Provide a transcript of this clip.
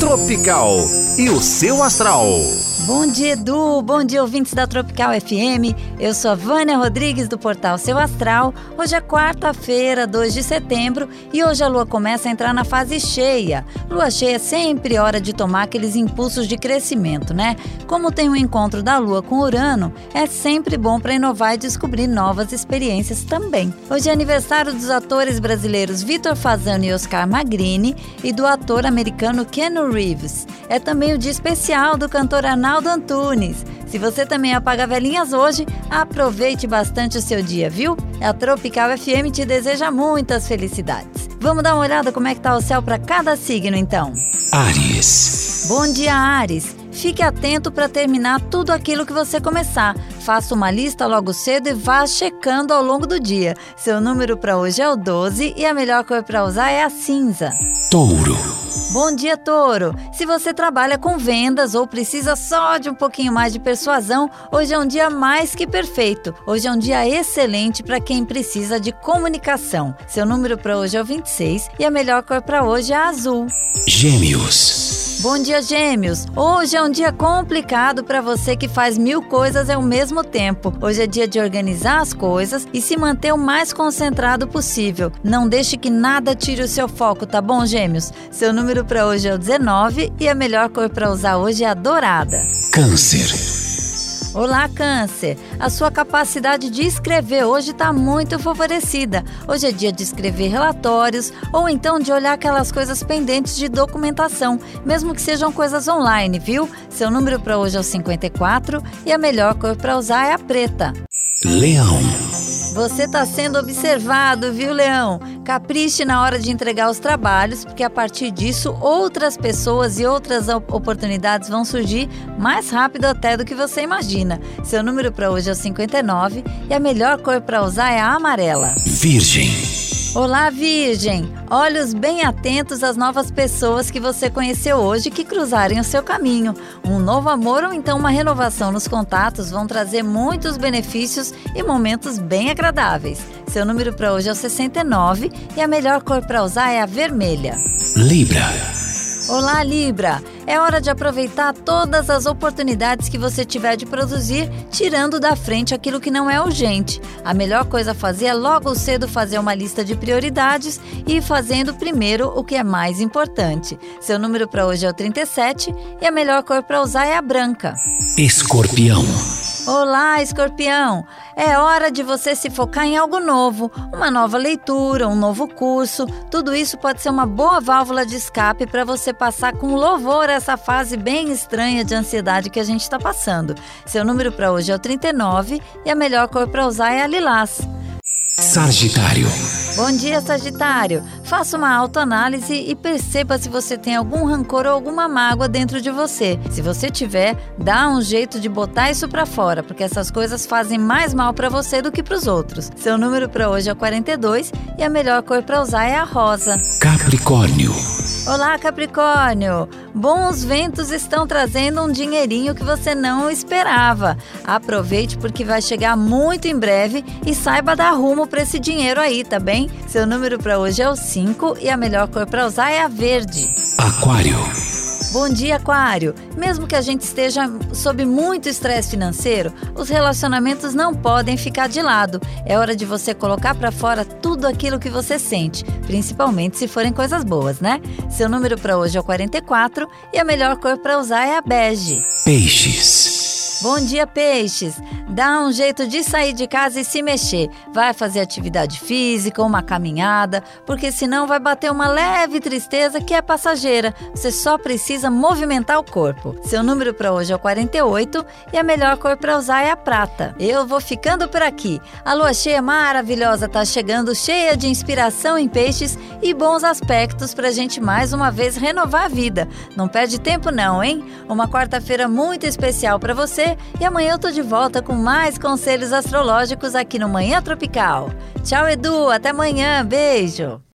Tropical e o seu astral. Bom dia, Edu. Bom dia, ouvintes da Tropical FM. Eu sou a Vânia Rodrigues do portal Seu Astral. Hoje é quarta-feira, 2 de setembro, e hoje a lua começa a entrar na fase cheia. Lua cheia é sempre hora de tomar aqueles impulsos de crescimento, né? Como tem o um encontro da lua com Urano, é sempre bom para inovar e descobrir novas experiências também. Hoje é aniversário dos atores brasileiros Vitor Fazano e Oscar Magrini e do ator americano Keanu Reeves. É também o dia especial do cantor Arnaldo Arnaldo Antunes. Se você também apaga velhinhas hoje, aproveite bastante o seu dia, viu? A Tropical FM te deseja muitas felicidades. Vamos dar uma olhada como é que tá o céu para cada signo então. Ares. Bom dia, Ares. Fique atento para terminar tudo aquilo que você começar. Faça uma lista logo cedo e vá checando ao longo do dia. Seu número para hoje é o 12 e a melhor cor para usar é a cinza. Touro. Bom dia, Touro! Se você trabalha com vendas ou precisa só de um pouquinho mais de persuasão, hoje é um dia mais que perfeito. Hoje é um dia excelente para quem precisa de comunicação. Seu número para hoje é o 26 e a melhor cor para hoje é a azul. Gêmeos. Bom dia, Gêmeos! Hoje é um dia complicado para você que faz mil coisas ao mesmo tempo. Hoje é dia de organizar as coisas e se manter o mais concentrado possível. Não deixe que nada tire o seu foco, tá bom, Gêmeos? Seu número para hoje é o 19 e a melhor cor para usar hoje é a dourada. Câncer. Olá, Câncer! A sua capacidade de escrever hoje está muito favorecida. Hoje é dia de escrever relatórios ou então de olhar aquelas coisas pendentes de documentação, mesmo que sejam coisas online, viu? Seu número para hoje é o 54 e a melhor cor para usar é a preta. Leão. Você está sendo observado, viu, Leão? Capriche na hora de entregar os trabalhos, porque a partir disso outras pessoas e outras oportunidades vão surgir mais rápido até do que você imagina. Seu número para hoje é o 59 e a melhor cor para usar é a amarela. Virgem. Olá, Virgem! Olhos bem atentos às novas pessoas que você conheceu hoje que cruzarem o seu caminho. Um novo amor ou então uma renovação nos contatos vão trazer muitos benefícios e momentos bem agradáveis. Seu número para hoje é o 69 e a melhor cor para usar é a vermelha. Libra. Olá, Libra! É hora de aproveitar todas as oportunidades que você tiver de produzir, tirando da frente aquilo que não é urgente. A melhor coisa a fazer é logo cedo fazer uma lista de prioridades e ir fazendo primeiro o que é mais importante. Seu número para hoje é o 37 e a melhor cor para usar é a branca. Escorpião. Olá, escorpião! É hora de você se focar em algo novo, uma nova leitura, um novo curso. Tudo isso pode ser uma boa válvula de escape para você passar com louvor essa fase bem estranha de ansiedade que a gente está passando. Seu número para hoje é o 39 e a melhor cor para usar é a lilás. Sagitário. Bom dia, Sagitário. Faça uma autoanálise e perceba se você tem algum rancor ou alguma mágoa dentro de você. Se você tiver, dá um jeito de botar isso para fora, porque essas coisas fazem mais mal para você do que para os outros. Seu número para hoje é 42 e a melhor cor para usar é a rosa. Capricórnio. Olá, Capricórnio! Bons ventos estão trazendo um dinheirinho que você não esperava. Aproveite porque vai chegar muito em breve e saiba dar rumo para esse dinheiro aí, tá bem? Seu número para hoje é o 5 e a melhor cor para usar é a verde. Aquário. Bom dia, Aquário! Mesmo que a gente esteja sob muito estresse financeiro, os relacionamentos não podem ficar de lado. É hora de você colocar para fora tudo aquilo que você sente, principalmente se forem coisas boas, né? Seu número para hoje é o 44 e a melhor cor para usar é a bege. Peixes. Bom dia, peixes! Dá um jeito de sair de casa e se mexer. Vai fazer atividade física, uma caminhada, porque senão vai bater uma leve tristeza que é passageira. Você só precisa movimentar o corpo. Seu número para hoje é o 48 e a melhor cor para usar é a prata. Eu vou ficando por aqui. A lua cheia maravilhosa tá chegando, cheia de inspiração em peixes e bons aspectos para a gente mais uma vez renovar a vida. Não perde tempo não, hein? Uma quarta-feira muito especial para você e amanhã eu tô de volta com mais conselhos astrológicos aqui no Manhã Tropical. Tchau, Edu, até amanhã, beijo!